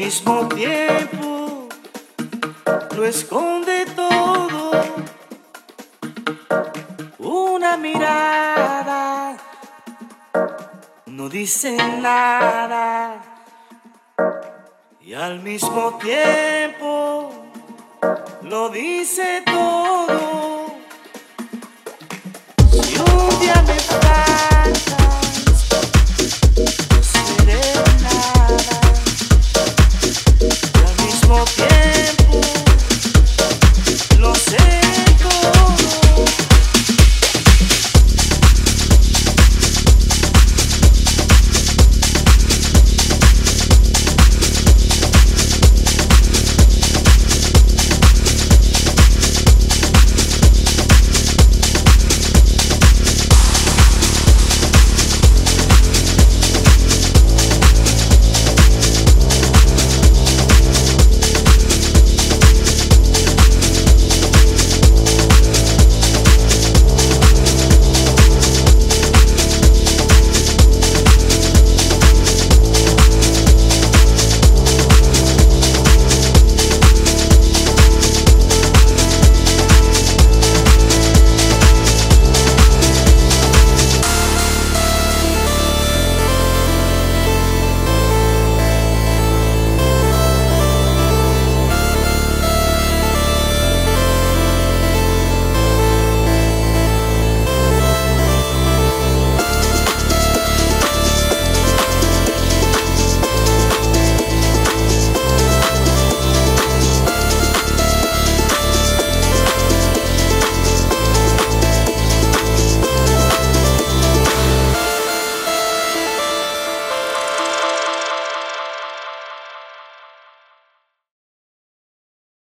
mismo tiempo lo esconde todo. Una mirada no dice nada y al mismo tiempo lo dice todo.